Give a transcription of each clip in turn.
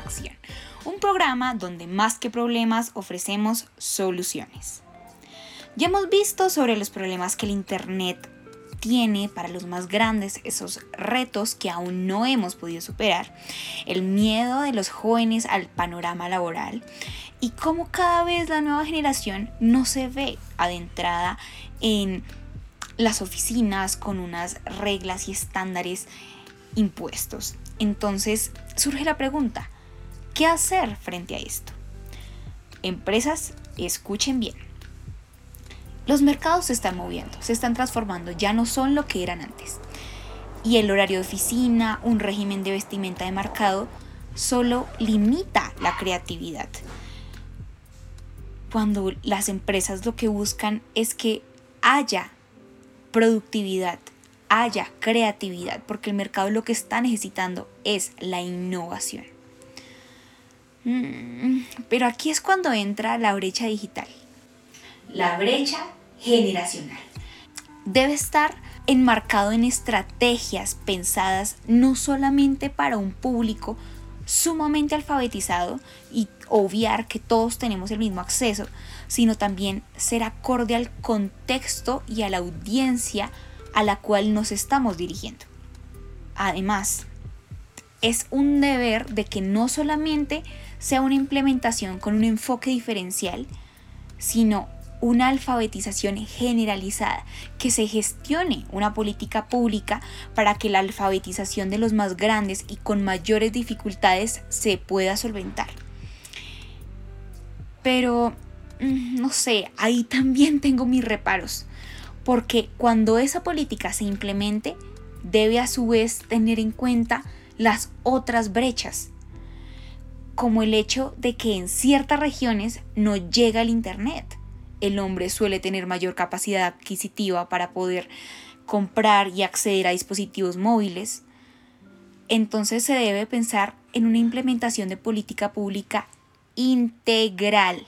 Acción, un programa donde más que problemas ofrecemos soluciones. Ya hemos visto sobre los problemas que el Internet tiene para los más grandes, esos retos que aún no hemos podido superar, el miedo de los jóvenes al panorama laboral y cómo cada vez la nueva generación no se ve adentrada en las oficinas con unas reglas y estándares impuestos. Entonces surge la pregunta, ¿qué hacer frente a esto? Empresas, escuchen bien. Los mercados se están moviendo, se están transformando, ya no son lo que eran antes. Y el horario de oficina, un régimen de vestimenta de mercado, solo limita la creatividad. Cuando las empresas lo que buscan es que haya productividad, haya creatividad, porque el mercado lo que está necesitando es la innovación. Mm, pero aquí es cuando entra la brecha digital. La brecha generacional. Debe estar enmarcado en estrategias pensadas no solamente para un público sumamente alfabetizado y obviar que todos tenemos el mismo acceso, sino también ser acorde al contexto y a la audiencia a la cual nos estamos dirigiendo. Además, es un deber de que no solamente sea una implementación con un enfoque diferencial, sino una alfabetización generalizada, que se gestione una política pública para que la alfabetización de los más grandes y con mayores dificultades se pueda solventar. Pero, mm, no sé, ahí también tengo mis reparos, porque cuando esa política se implemente, debe a su vez tener en cuenta las otras brechas, como el hecho de que en ciertas regiones no llega el Internet el hombre suele tener mayor capacidad adquisitiva para poder comprar y acceder a dispositivos móviles, entonces se debe pensar en una implementación de política pública integral,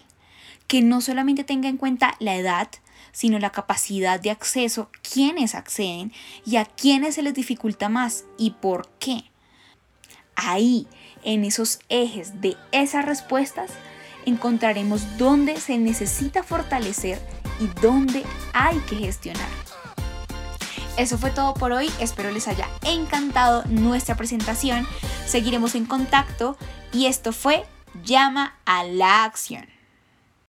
que no solamente tenga en cuenta la edad, sino la capacidad de acceso, quiénes acceden y a quiénes se les dificulta más y por qué. Ahí, en esos ejes de esas respuestas, encontraremos dónde se necesita fortalecer y dónde hay que gestionar. Eso fue todo por hoy, espero les haya encantado nuestra presentación, seguiremos en contacto y esto fue Llama a la acción.